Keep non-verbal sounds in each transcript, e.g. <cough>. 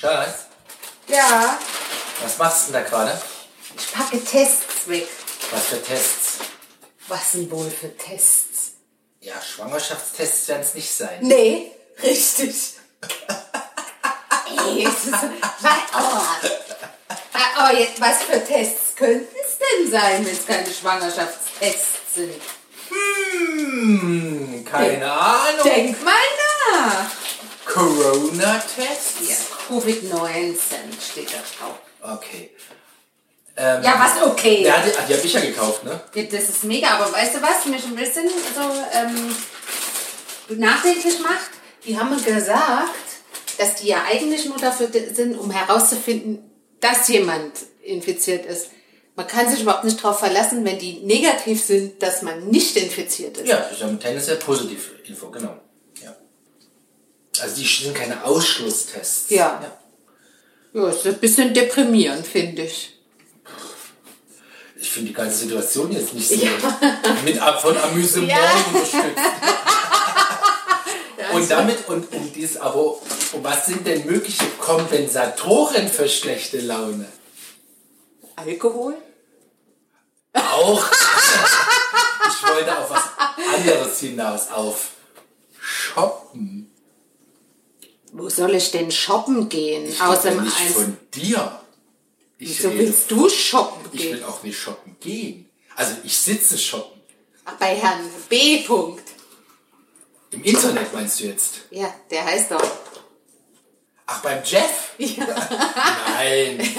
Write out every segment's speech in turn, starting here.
Schatz, Ja, was machst du denn da gerade? ich packe Tests weg. Was für Tests? Was denn wohl für Tests? Ja, Schwangerschaftstests werden es nicht sein. Nee, richtig. Ey, ist, oh. Oh, jetzt, was für Tests könnten es denn sein, wenn es keine Schwangerschaftstests sind? Hm, keine Ahnung. Denk mal nach. Corona-Tests? Ja, Covid-19 steht da drauf. Okay. Ähm, Ja, was okay. Hat die, ah, die hab ich ja gekauft, ne? Das ist mega, aber weißt du was, mich ein bisschen so ähm, nachdenklich macht? Die haben mir gesagt, dass die ja eigentlich nur dafür sind, um herauszufinden, dass jemand infiziert ist. Man kann sich überhaupt nicht darauf verlassen, wenn die negativ sind, dass man nicht infiziert ist. Ja, das ist ja tendenziell positiv Info, genau. Ja. Also die sind keine Ausschlusstests. Ja. Ja, ist ein bisschen deprimierend, finde ich. Ich finde die ganze Situation jetzt nicht so <laughs> mit ab von Amüsement Ja. unterstützt. <laughs> und damit, und um dies, aber und was sind denn mögliche Kompensatoren für schlechte Laune? Alkohol? Auch. <laughs> ich wollte auf was anderes hinaus, auf Shoppen. Wo soll ich denn shoppen gehen? Ich Außer nicht Eins. von dir. Ich Wieso willst du shoppen Ich gehen? will auch nicht shoppen gehen. Also ich sitze shoppen. Ach, bei Herrn B. Punkt. Im Internet meinst du jetzt? Ja, der heißt doch. Ach, beim Jeff? <laughs> Nein. <laughs>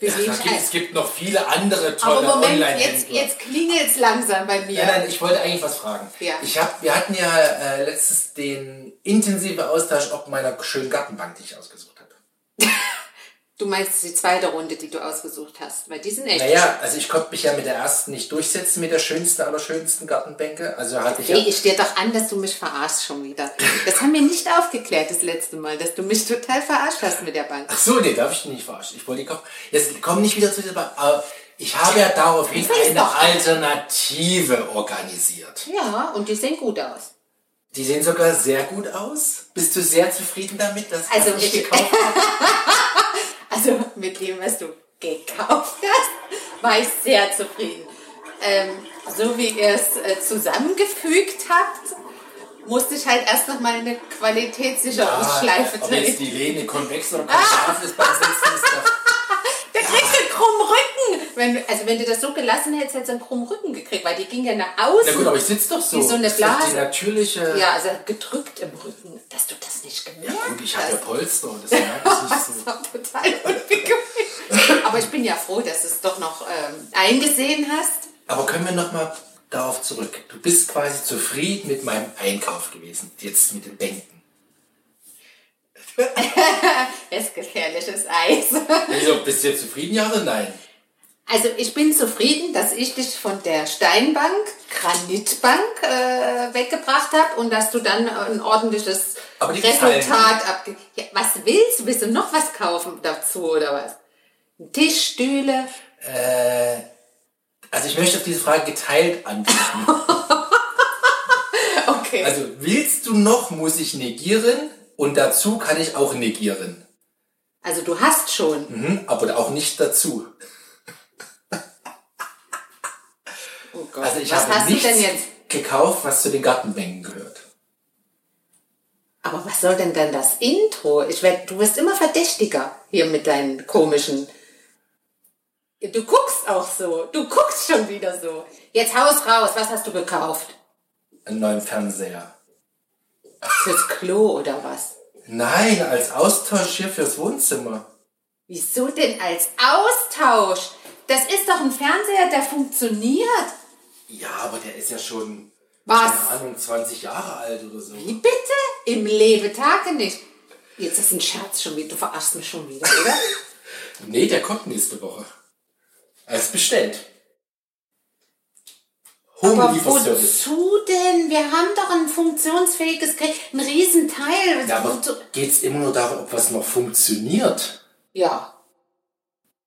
Ja, gibt, es gibt noch viele andere Aber tolle Moment, jetzt, Online-Händler. jetzt klingelt es langsam bei mir. Nein, nein, ich wollte eigentlich was fragen. Ja. Ich hab, wir hatten ja äh, letztens den intensiven Austausch ob meiner schönen Gartenbank, die ich ausgesucht habe. <laughs> Du meinst die zweite Runde, die du ausgesucht hast, weil die sind echt. Naja, also ich konnte mich ja mit der ersten nicht durchsetzen, mit der schönsten, allerschönsten Gartenbänke. Also hatte ich ja... Hey, ich dir doch an, dass du mich verarschst schon wieder. Das haben wir nicht aufgeklärt das letzte Mal, dass du mich total verarscht hast mit der Bank. Ach so, nee, darf ich nicht verarschen. Ich wollte die kaufen. Jetzt komm nicht wieder zu dieser Bank. Aber ich habe ja daraufhin eine doch- Alternative organisiert. Ja, und die sehen gut aus. Die sehen sogar sehr gut aus. Bist du sehr zufrieden damit, dass Also ich- gekauft habe? <laughs> Mit dem, was du gekauft hast, war ich sehr zufrieden. Ähm, so wie ihr es äh, zusammengefügt habt, musste ich halt erst noch mal eine Qualitätssicherungsschleife jetzt drehen. die Lehne konvex oder konkav ist beim Sitzen ist doch... <laughs> Der kriegt einen krummen Rücken. Wenn, also wenn du das so gelassen hättest, hättest du einen krummen Rücken gekriegt, weil die ging ja nach außen. Na gut, aber ich sitze doch so. Wie so eine Das ist doch Die Blase. natürliche... ja, also gedrückt im Rücken, dass du das nicht Ja, gemerkt gut, ich habe ja. Polster, das merke ich nicht <laughs> Das so. war total unbequem. Aber ich bin ja froh, dass du es doch noch ähm, eingesehen hast. Aber können wir nochmal darauf zurück. Du bist quasi zufrieden mit meinem Einkauf gewesen, jetzt mit den Bänken. <laughs> Es ist gefährliches Eis. Also, bist du jetzt zufrieden, ja oder nein? Also ich bin zufrieden, dass ich dich von der Steinbank, Granitbank äh, weggebracht habe und dass du dann ein ordentliches Resultat abge... Ja, was willst du? Willst du noch was kaufen dazu oder was? Tischstühle? Äh, also ich möchte auf diese Frage geteilt antworten. <laughs> Okay. Also willst du noch, muss ich negieren und dazu kann ich auch negieren. Also du hast schon. Mhm, aber auch nicht dazu. Oh Gott. Also ich was habe hast du denn jetzt? gekauft, was zu den Gartenbänken gehört. Aber was soll denn dann das Intro? Ich werd, du wirst immer verdächtiger hier mit deinen komischen. Du guckst auch so. Du guckst schon wieder so. Jetzt Haus raus. Was hast du gekauft? Einen neuen Fernseher. Fürs Klo oder was? Nein, als Austausch hier fürs Wohnzimmer. Wieso denn als Austausch? Das ist doch ein Fernseher, der funktioniert. Ja, aber der ist ja schon, Was? keine Ahnung, 20 Jahre alt oder so. Wie bitte? Im Lebetage nicht. Jetzt ist ein Scherz schon wieder. Du verarschst mich schon wieder, oder? <laughs> Nee, der kommt nächste Woche. Er ist bestellt. Aber Home-Lieferservice. wozu denn? Wir haben doch ein funktionsfähiges Gerät, ein Riesenteil. Ja, aber Wozu- geht es immer nur darum, ob was noch funktioniert? ja.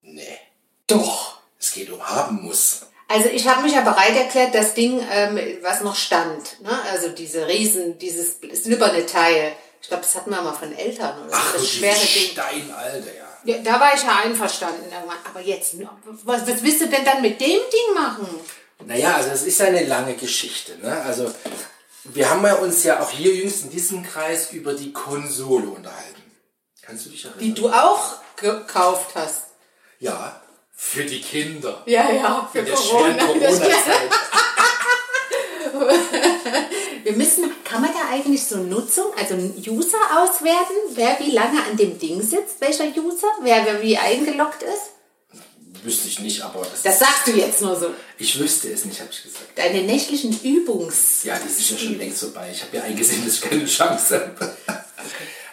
Nee. Doch. Es geht um haben muss. Also ich habe mich ja bereit erklärt, das Ding, ähm, was noch stand, ne? also diese Riesen, dieses silberne Teil Ich glaube, das hatten wir mal von Eltern oder so. Ach, das schwere Ding. Steinalter, ja. Ja, da war ich ja einverstanden. Aber jetzt, was, was willst du denn dann mit dem Ding machen? Naja, also es ist eine lange Geschichte. Ne? Also wir haben ja uns ja auch hier jüngst in diesem Kreis über die Konsole unterhalten. Kannst du dich erinnern? Die du auch gekauft hast. Ja, für die Kinder. Ja, ja, für In der schweren Corona-Zeit. <laughs> Wir müssen, kann man da eigentlich so Nutzung, also einen User auswerten, wer wie lange an dem Ding sitzt, welcher User, wer, wer wie eingeloggt ist? Wüsste ich nicht, aber das, Das sagst du jetzt nur so. ich wüsste es nicht, habe ich gesagt. Deine nächtlichen Übungs... Ja, die ist ja schon längst vorbei. Ich habe ja eingesehen, dass ich keine Chance habe. <laughs>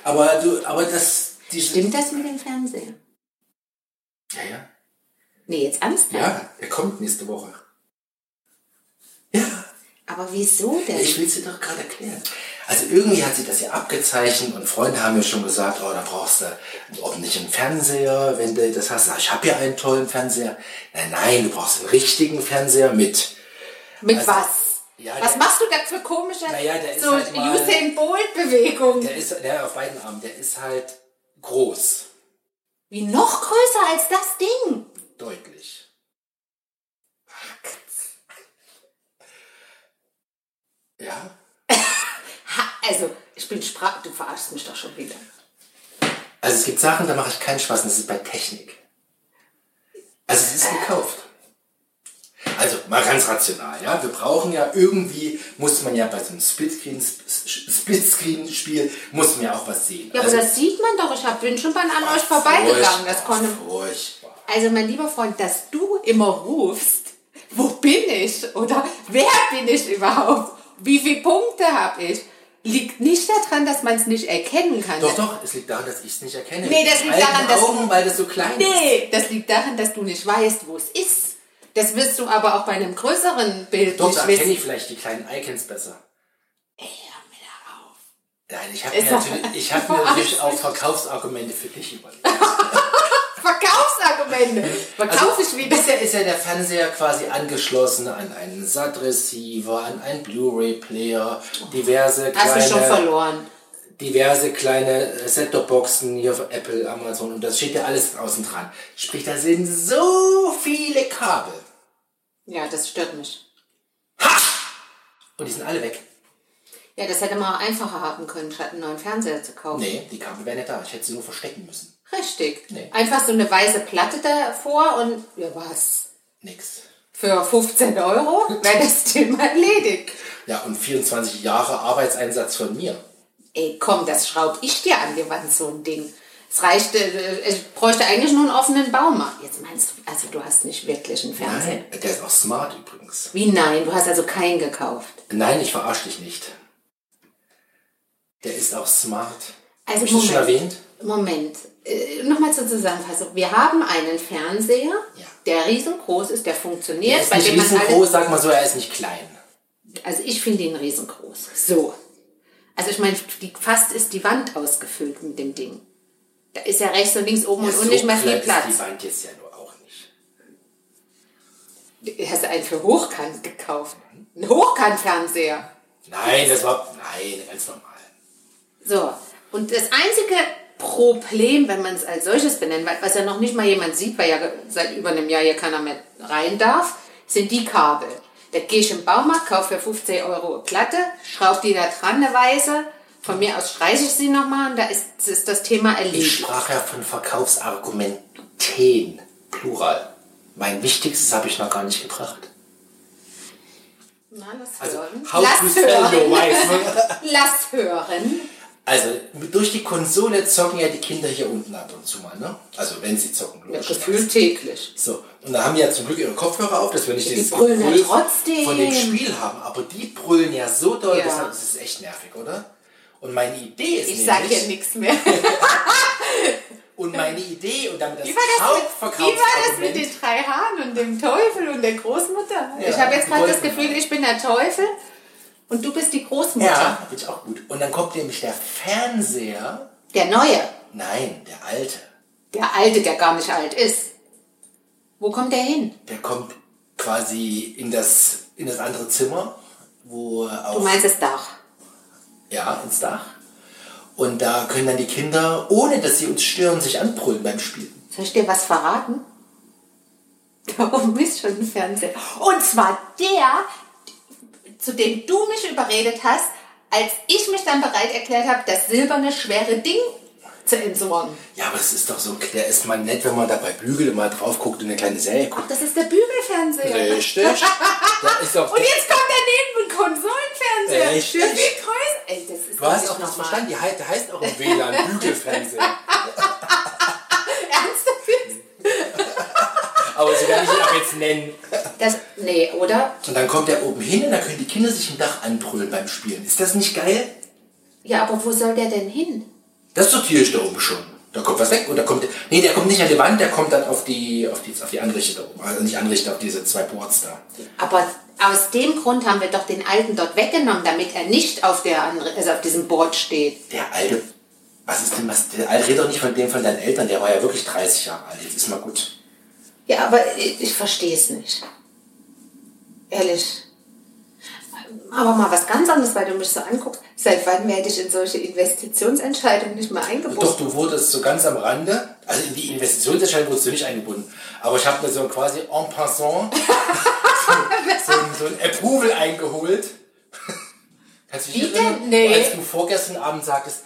aber du, aber das, die Stimmt das mit dem Fernseher? Ja, ja. Nee, jetzt ernsthaft? Ja, er kommt nächste Woche. Ja. Aber wieso denn? Ich will es dir doch gerade erklären. Also irgendwie hat sich das ja abgezeichnet und Freunde haben mir schon gesagt, oh, da brauchst du einen ordentlichen Fernseher, wenn du das hast. Ich habe ja einen tollen Fernseher. Nein, nein, du brauchst einen richtigen Fernseher mit. mit also- was? Ja, was der- machst du da für komische ist so halt mal- Usain Bolt Bewegungen? Der ist der auf beiden Armen, der ist halt groß. Wie noch größer als das Ding? Deutlich. Ja? Also, ich bin sprach, du verarschst mich doch schon wieder. Also es gibt Sachen, da mache ich keinen Spaß, und das ist bei Technik. Also es ist gekauft. Also mal ganz rational, ja. Wir brauchen ja irgendwie, muss man ja bei so einem Splitscreen- Splitscreen-Spiel, muss man ja auch was sehen. Ja, also, aber das sieht man doch. Ich hab, bin schon mal an euch vorbeigegangen. Das konnte, Furchtbar. Also, mein lieber Freund, dass du immer rufst, wo bin ich? Oder wer bin ich überhaupt? Wie viele Punkte habe ich? Liegt nicht daran, dass man es nicht erkennen kann. Doch, doch, es liegt daran, dass ich es nicht erkenne. Nee, das liegt alten daran, dass- Augen, weil das so klein ist. Nee, das liegt daran, dass du nicht weißt, wo es ist. Das wirst du aber auch bei einem größeren Bild Doch, nicht da erkenne wissen. ich vielleicht die kleinen Icons besser. Ey, hör mir da auf. Nein, ich habe Ist mir, natürlich- ich hab mir <laughs> natürlich auch Verkaufsargumente für dich überlegt. <laughs> Verkaufsargumente. Verkauf ich wieder. Bisher ist ja der Fernseher quasi angeschlossen an einen SAT-Receiver, an einen Blu-ray-Player, diverse Hast du schon kleine, verloren. diverse kleine Set-Top-Boxen hier für Apple, Amazon und das steht ja alles außen dran. Sprich, da sind so viele Kabel Ja, das stört mich. und die sind alle weg. Ja, das hätte man auch einfacher haben können, statt einen neuen Fernseher zu kaufen. Nee, die Kabel wären nicht da. Ich hätte sie nur verstecken müssen. Richtig. Nee. Einfach so eine weiße Platte davor und ja was? Nix. Für 15 Euro wäre das Thema erledigt. Ja, und 24 Jahre Arbeitseinsatz von mir. Ey, komm, das schraub ich dir an die Wand, so ein Ding. Es reichte, äh, ich bräuchte eigentlich nur einen offenen Baumarkt. Jetzt meinst du, also du hast nicht wirklich einen Fernseher. Nein, der ist auch smart übrigens. Wie nein? Du hast also keinen gekauft. Nein, ich verarsche dich nicht. Der ist auch smart. Also Hab ich das schon Moment. erwähnt? Moment, äh, nochmal zur Zusammenfassung. Wir haben einen Fernseher, Ja. der riesengroß ist, der funktioniert, Er ist nicht riesengroß, sag mal so, er ist nicht klein. also ich finde ihn riesengroß. So. Also ich meine, fast ist die Wand ausgefüllt mit dem Ding. Da ist ja rechts und links oben und so unten nicht mehr viel klein ist Platz. Die Wand jetzt ja nur auch nicht. Hast du einen für Hochkant gekauft? Ein Hochkantfernseher. Nein, das war, nein, ganz normal. So, und das einzige Problem, wenn man es als solches benennt, weil- was ja noch nicht mal jemand sieht, weil ja seit über einem Jahr hier keiner mehr rein darf, sind die Kabel. Da gehe ich im Baumarkt, kaufe für 15 Euro eine Platte, schraube die da dran, eine weiße. Von mir aus streiche ich sie nochmal und da ist, ist das Thema Ich erledigt. sprach ja von Verkaufsargumenten. Plural. Mein wichtigstes habe ich noch gar nicht gebracht. Na, lass Also, hören. how to Lass hören. <laughs> Lass hören. Also, durch die Konsole zocken ja die Kinder hier unten ab und zu mal, ne? Also, wenn sie zocken, Ja, logisch. gefühlt täglich. So, und da haben die ja zum Glück ihre Kopfhörer auf, dass wir nicht Die dieses brüllen ja trotzdem. von dem Spiel haben. Aber die brüllen ja so doll, Ja. das ist echt nervig, oder? Und meine Idee ist Ich sage nämlich, hier nichts mehr. <laughs> und meine Idee und damit das Wie war das, mit, wie war das mit Hauptverkaufsargument, den drei Haaren und dem Teufel und der Großmutter? Ja, ich habe jetzt gerade das Gefühl, ich bin der Teufel und du bist die Großmutter. ja, finde ich auch gut. Und dann kommt nämlich der Fernseher, Der Neue. nein, der alte, Der Alte, der gar nicht alt ist. Wo kommt der hin? der kommt quasi in das, in das andere Zimmer, wo Du auch meinst das Dach. ja, ins Dach. Und da können dann die Kinder, ohne dass sie uns stören, sich anbrüllen beim Spielen. Soll ich dir was verraten? <laughs> Da oben ist schon ein Fernseher. Und zwar der, zu dem du mich überredet hast, als ich mich dann bereit erklärt habe, das silberne, schwere Ding zu entsorgen. Ja, aber das ist doch so, der ist mal nett, wenn man da bei Bügel immer drauf guckt und eine kleine Serie guckt. Das ist der Bügelfernseher. Richtig. Auch <laughs> Und jetzt kommt daneben ein Konsolenfernseher. Richtig. Größer. Ey, das ist Du hast auch das normal. verstanden, die heißt auch im WLAN <laughs> Bügelfernseher. Ernsthaft? <laughs> Aber sie werden ihn ab jetzt nennen. Das, nee, oder? Und dann kommt er oben hin und dann können die Kinder sich im Dach anbrüllen beim Spielen. Ist das nicht geil? Ja, aber wo soll der denn hin? Das sortiere ich da oben schon. Da kommt was weg und da kommt. Nee, der kommt nicht an die Wand, der kommt dann auf die, auf die, auf die Anrichte da oben. Also nicht Anrichte, auf diese zwei Boards da. Aber aus dem Grund haben wir doch den alten dort weggenommen, damit er nicht auf, der, andere- also auf diesem Board steht. Der alte. Was ist denn was? Der alte redet doch nicht von dem von deinen Eltern, der war ja wirklich 30 Jahre alt. Jetzt ist mal gut. Ja, aber ich, ich verstehe es nicht. Ehrlich. Aber mal was ganz anderes, weil du mich so anguckst. Seit wann werde ich in solche Investitionsentscheidungen nicht mehr eingebunden? Doch, du wurdest so ganz am Rande, also in die Investitionsentscheidung wurdest du nicht eingebunden, aber ich habe mir so quasi en passant <laughs> so, so, ein, so ein Approval eingeholt. Kannst du dich Wie erinnern? denn? Nee. Als du vorgestern Abend sagtest,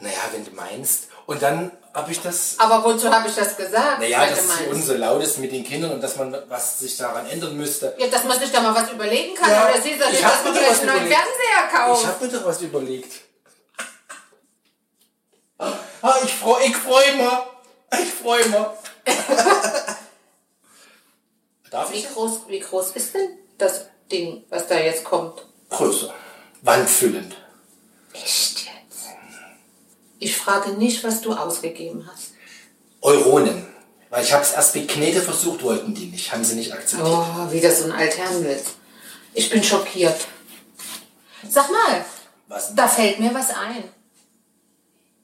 naja, wenn du meinst. Und dann habe ich das, Aber wozu habe ich das gesagt? naja, dass du es für uns so laut ist mit den Kindern und dass man was sich daran ändern müsste. Ja, dass man sich da mal was überlegen kann. Ja, oder sie ich dass hab man mir was einen neuen überlegt. Fernseher Ich kauft. habe mir doch was überlegt. Ah, ich freue ich freu mich. Ich freue mich. <laughs> Darf Wie ich? groß, wie groß ist denn das Ding, was da jetzt kommt? Größer. Wandfüllend. Ich frage nicht, was du ausgegeben hast. Euronen. Weil ich habe es erst mit Knete versucht, wollten die nicht. Haben sie nicht akzeptiert. Oh, wieder so ein Altherrenwitz. Ich bin schockiert. Sag mal, Was da fällt mir was ein.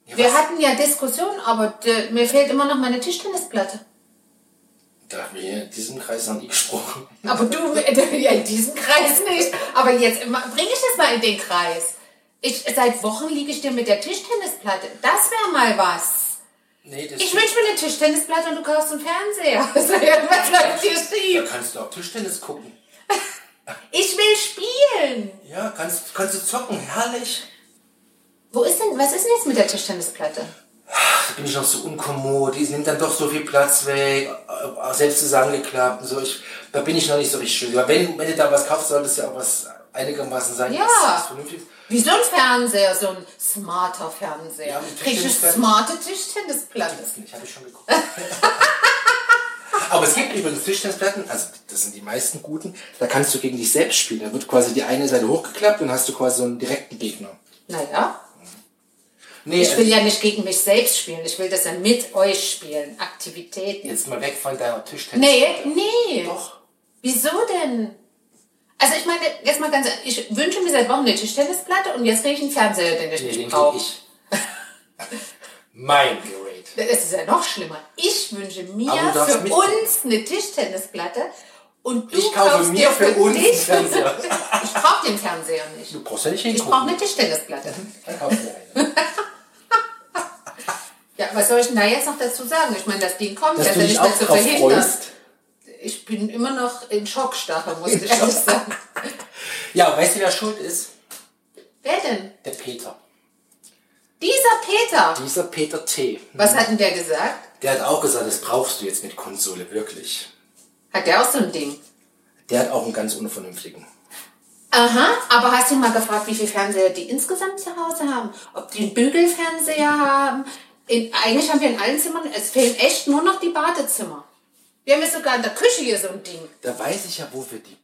Ja, Wir was? hatten ja Diskussionen, aber äh, mir fehlt immer noch meine Tischtennisplatte. Da haben wir in diesem Kreis noch nie gesprochen. Aber du, äh, <laughs> ja, in diesem Kreis nicht. Aber jetzt bringe ich das mal in den Kreis. Ich, seit Wochen liege ich dir mit der Tischtennisplatte. Das wäre mal was. Nee, das Ich wünsche mir eine Tischtennisplatte und du kaufst einen Fernseher. Ja <laughs> was läuft hier Da schief. kannst du auch Tischtennis gucken. <laughs> Ich will spielen. Ja, kannst, kannst du zocken. Herrlich. Wo ist denn, was ist denn jetzt mit der Tischtennisplatte? Da bin ich noch so unkommod. Die nimmt dann doch so viel Platz weg. äh, Selbst zusammengeklappt und so. Ich, da bin ich noch nicht so richtig schön. Aber wenn, wenn du da was kaufst, sollte es ja auch was einigermaßen sein, Ja. was, was vernünftig ist. Wie so ein Fernseher, so ein smarter Fernseher. Ja, Tischtennisplatte. smarte Tischtennisplatte? Das nicht, habe ich schon geguckt. Aber es gibt übrigens Tischtennisplatten, also das sind die meisten guten, da kannst du gegen dich selbst spielen. Da wird quasi die eine Seite hochgeklappt und hast du quasi so einen direkten Gegner. Naja, Nee, ich will also ja nicht gegen mich selbst spielen. Ich will das ja mit euch spielen. Aktivitäten. jetzt mal weg von deiner Tischtennis. Nee, nee. Doch. Wieso denn? Also ich meine, jetzt mal ganz, ich wünsche mir seit Wochen eine Tischtennisplatte und jetzt kriege ich einen Fernseher, den ich Nee, nicht brauche. ich. mein Gerät. <laughs> Das ist ja noch schlimmer. Ich wünsche mir du für uns eine Tischtennisplatte und du Ich kaufst mir dir für uns einen dich- Fernseher. <laughs> Ich brauche den Fernseher nicht. Du brauchst ja nicht Ich hingucken. brauche eine Tischtennisplatte. Dann kauf dir eine. <laughs> Ja, was soll ich denn da jetzt noch dazu sagen? Ich meine, das Ding kommt, Dass das du dich nicht mehr zu verhindern. freust. Ich bin immer noch in Schockstarre, muss ich ehrlich sagen. Ja, weißt du, wer schuld ist? Wer denn? Der Peter. Dieser Peter. Dieser Peter T. Was hat denn der gesagt? Der hat auch gesagt, das brauchst du jetzt mit Konsole, wirklich. Hat der auch so ein Ding? Der hat auch einen ganz unvernünftigen. Aha, aber hast du mal gefragt, wie viele Fernseher die insgesamt zu Hause haben? Ob die einen Bügelfernseher haben? In, eigentlich haben wir in allen Zimmern, es fehlen echt nur noch die Badezimmer. Wir haben jetzt sogar in der Küche hier so ein Ding. Da weiß ich ja, wo wir die.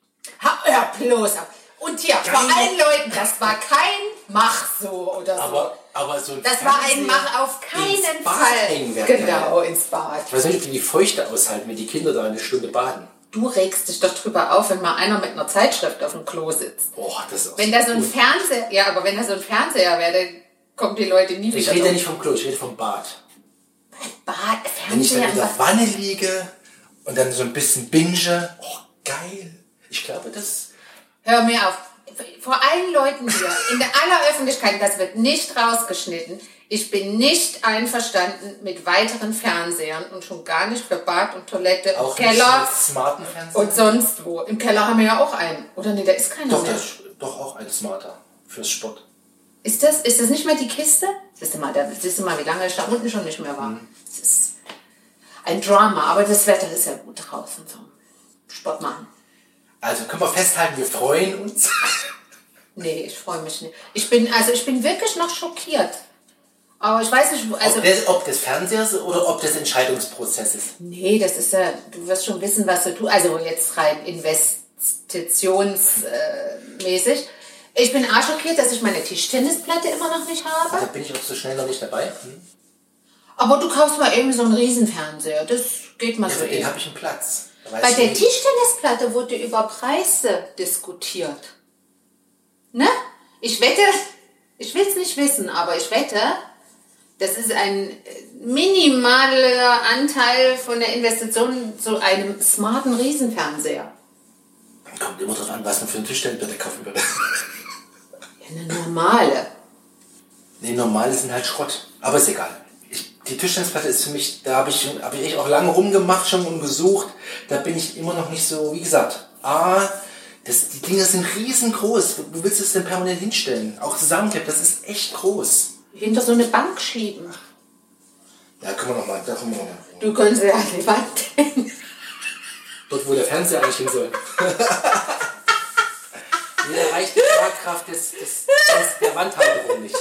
Ha, hör bloß auf. Und hier, vor allen Leuten, das war kein Mach so oder so. Aber, aber so ein das war ein Fernseher Mach auf keinen Fall. Genau, ins Bad. Ich weiß nicht, ob die die Feuchte aushalten, wenn die Kinder da eine Stunde baden. Du regst dich doch drüber auf, wenn mal einer mit einer Zeitschrift auf dem Klo sitzt. Boah, das ist auch Wenn da so ein gut. Fernseher, ja, aber wenn da so ein Fernseher wäre, dann kommen die Leute nie Ich wieder rede ja nicht vom Klo, ich rede vom Bad. Bad, Wenn ich dann Fernseher, in der Wanne liege und dann so ein bisschen binge. Oh, geil. Ich glaube, das. Hör mir auf. vor allen Leuten hier, in der aller Öffentlichkeit, das wird nicht rausgeschnitten. Ich bin nicht einverstanden mit weiteren Fernsehern und schon gar nicht für Bad und Toilette, Auch Keller nicht mit smarten Fernseher. und sonst wo. Im Keller haben wir ja auch einen. Oder nee, da ist keiner doch, mehr. ist doch auch ein smarter fürs Sport. Ist das, ist das nicht mehr die Kiste? Siehst du mal, da, siehst du mal, wie lange ich da unten schon nicht mehr war. Mhm. Ein Drama, aber das Wetter ist ja gut draußen zum Sport machen. Also können wir festhalten, wir freuen uns. Nee, ich freue mich nicht. Ich bin, also ich bin wirklich noch schockiert. Aber ich weiß nicht, also. ob, des, ob des Fernsehers oder ob des Entscheidungsprozesses. Nee, das ist ja, du wirst schon wissen, was du tust. Also jetzt rein investitionsmäßig. Ich bin auch schockiert, dass ich meine Tischtennisplatte immer noch nicht habe. Da bin ich auch so schnell noch nicht dabei. Hm? Aber du kaufst mal eben so einen Riesenfernseher. Das geht mal Ja, so den eben. habe ich einen Platz. Bei der. Tischtennisplatte wurde über Preise diskutiert. Ne? Ich wette, ich will es nicht wissen, aber ich wette, das ist ein minimaler Anteil von der Investition zu einem smarten Riesenfernseher. Kommt immer drauf an, was man für einen Tischtennisplatte kaufen würde. <laughs> Ja, eine normale. Nee, normale sind halt Schrott. Aber ist egal. Die Tischtennisplatte ist für mich, da habe ich, hab ich echt auch lange rumgemacht schon und gesucht. Da bin ich immer noch nicht so, wie gesagt. A, das, die Dinger sind riesengroß. Du willst es denn permanent hinstellen. Auch zusammenklappt, das ist echt groß. Hinter so eine Bank schieben. Ja, können wir noch mal, da kommen wir noch mal. Du kannst ja an die Wand. Dort, wo der Fernseher eigentlich hin soll. <laughs> Mir reicht die Tragkraft des, des, des, der Wandhalterung nicht.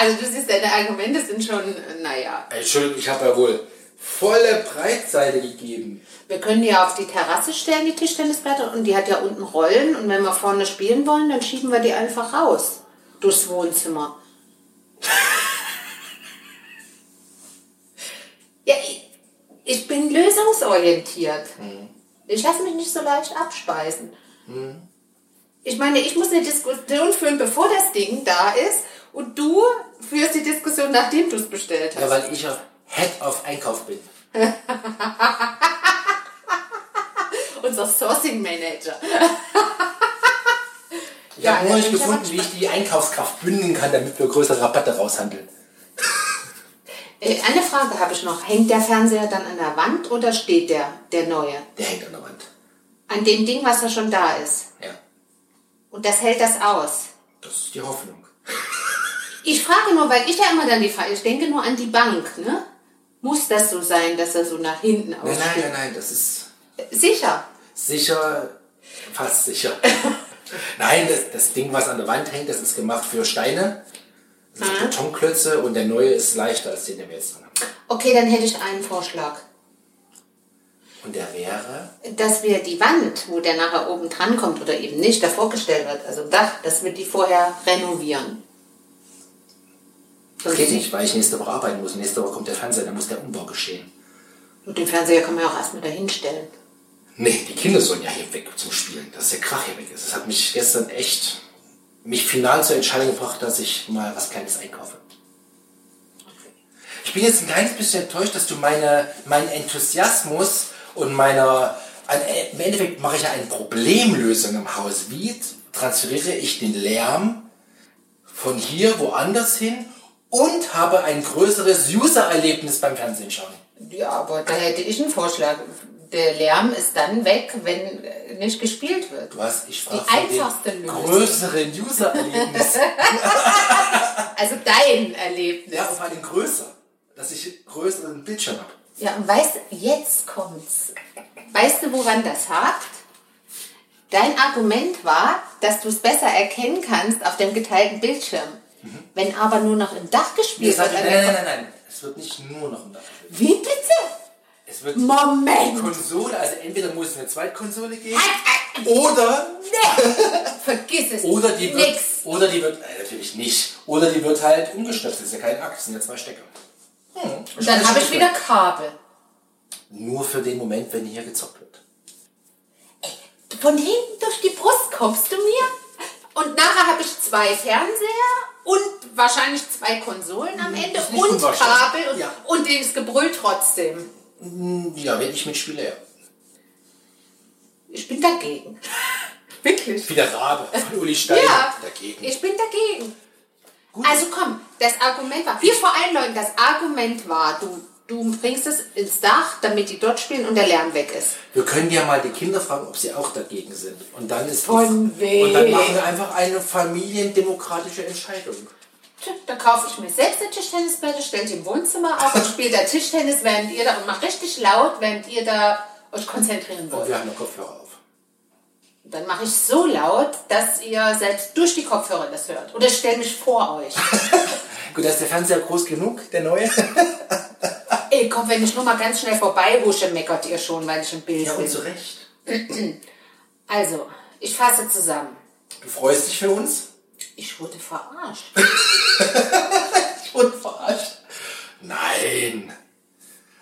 Also du siehst, deine Argumente sind schon, naja. Entschuldigung, ich habe ja wohl volle Breitseite gegeben. Wir können die ja auf die Terrasse stellen, die Tischtennisplatte, und die hat ja unten Rollen. Und wenn wir vorne spielen wollen, dann schieben wir die einfach raus. Durchs Wohnzimmer. <laughs> ja, ich, ich bin lösungsorientiert. Ich lasse mich nicht so leicht abspeisen. Ich meine, ich muss eine Diskussion führen, bevor das Ding da ist. Und du führst die Diskussion, nachdem du es bestellt hast. Ja, weil ich auf Head of Einkauf bin. <laughs> Unser Sourcing Manager. Ich Ja, habe nur nicht aber gefunden, wie ich die Einkaufskraft bündeln kann, damit wir größere Rabatte raushandeln. <laughs> Äh, Eine Frage habe ich noch. Hängt der Fernseher dann an der Wand oder steht der, der neue? Der hängt an der Wand. An dem Ding, was ja schon da ist. Ja, Und das hält das aus. das ist die Hoffnung. <laughs> Ich frage nur, weil ich ja immer dann die Frage, ich denke nur an die Bank, ne? Muss das so sein, dass er so nach hinten Nein, aussteht? nein, nein, nein, das ist Sicher. sicher, fast sicher. <laughs> nein, das, das Ding, was an der Wand hängt, das ist gemacht für Steine. Das sind Betonklötze und der neue ist leichter als den, den wir jetzt dran haben. Okay, dann hätte ich einen Vorschlag. Und der wäre, Dass wir die Wand, wo der nachher oben dran kommt oder eben nicht, davor gestellt wird, also Dach, dass wir die vorher renovieren. Das geht nicht, weil ich nächste Woche arbeiten muss. Nächste Woche kommt der Fernseher, dann muss der Umbau geschehen. Und den Fernseher kann man ja auch erstmal dahin stellen. Nee, die Kinder sollen ja hier weg zum Spielen, dass der Krach hier weg ist. Das hat mich gestern echt, mich final zur Entscheidung gebracht, dass ich mal was Kleines einkaufe. Ich bin jetzt ein kleines bisschen enttäuscht, dass du meine, meinen Enthusiasmus und meiner, ein- im Endeffekt mache ich ja eine Problemlösung im Haus. Wie transferiere ich den Lärm von hier woanders hin und habe ein größeres User-Erlebnis beim Fernsehen schauen? Ja, aber da hätte ich einen Vorschlag. Der Lärm ist dann weg, wenn nicht gespielt wird. Du hast, ich sprach Die einfachste Lösung. größeren User-Erlebnis. <laughs> Also dein Erlebnis. Ja, vor allem größer. Dass ich größeren Bildschirm habe. Ja, und weißt du, jetzt kommt's. Weißt du, woran das hakt? Dein Argument war, dass du es besser erkennen kannst auf dem geteilten Bildschirm. Wenn aber nur noch im Dach Nee, gespielt sag, wird. nein, nein, nein, nein. Es wird nicht nur noch ein Dach gespielt. Wie bitte? Es wird Moment! Konsole, also entweder muss es eine Zweitkonsole geben oder, Vergiss es. oder die wird, Nix. oder die wird, äh, natürlich nicht, oder die wird halt umgestöpselt. Das ist ja kein Akt, das sind ja zwei Stecker. Hm, Und dann habe ich wieder Kabel. Nur für den Moment, wenn hier gezockt wird. Von hinten durch die Brust kommst du mir. Und nachher habe ich zwei Fernseher und wahrscheinlich zwei Konsolen am Ende ist nicht und. Kabel und, Ja. und das Gebrüll trotzdem. Ja, wenn ich mitspiele, ja. Ich bin dagegen. <laughs> Wirklich? Wie der Rabe von Uli Stein Ja, dagegen. ich bin dagegen. Also komm, das Argument war, wir vor allen Leuten, das Argument war, du, du bringst es ins Dach, damit die dort spielen und der Lärm weg ist. Wir können ja mal die Kinder fragen, ob sie auch dagegen sind. Und dann ist die- Von wem? Und dann machen wir einfach eine familiendemokratische Entscheidung. Da kaufe ich mir selbst eine Tischtennisplatte, stelle die im Wohnzimmer auf und spiele da Tischtennis, während ihr da und mache richtig laut, während ihr da euch konzentrieren Und wollt. wir haben noch Kopfhörer auf. Dann mache ich so laut, dass ihr selbst durch die Kopfhörer das hört. Oder ich stelle mich vor euch. <laughs> Gut, da ist der Fernseher groß genug, der neue. <laughs> Ey, komm, wenn ich nur mal ganz schnell vorbei husche, meckert ihr schon, weil ich im Bild Ja, und bin. zu Recht. <clears throat> Also, ich fasse zusammen. Du freust dich für uns? Ich wurde verarscht. <laughs> Ich wurde verarscht. Nein.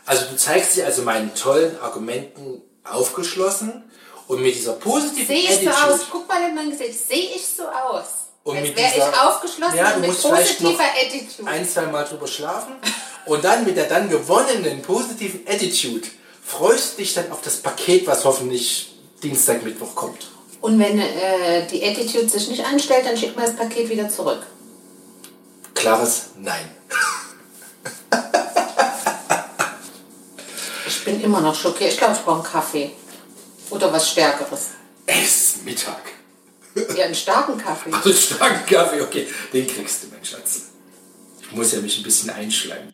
Also du zeigst dir also meinen tollen Argumenten aufgeschlossen und mit dieser positiven Sehe ich so aus? Guck mal in mein Gesicht. Sehe ich so aus? Und mit wäre ich aufgeschlossen Ja, du und mit positiver Attitude. ein, zwei Mal drüber schlafen und dann mit der dann gewonnenen positiven Attitude freust du dich dann auf das Paket, was hoffentlich Dienstag, Mittwoch kommt. Und wenn äh, die Attitude sich nicht einstellt, dann schickt man das Paket wieder zurück. Klares Nein. Ich bin immer noch schockiert. Ich glaube, ich brauche einen Kaffee. Oder was Stärkeres. Es ist Mittag. Ja, einen starken Kaffee. Also starken Kaffee, okay, den kriegst du, mein Schatz. Ich muss ja mich ein bisschen einschleimen.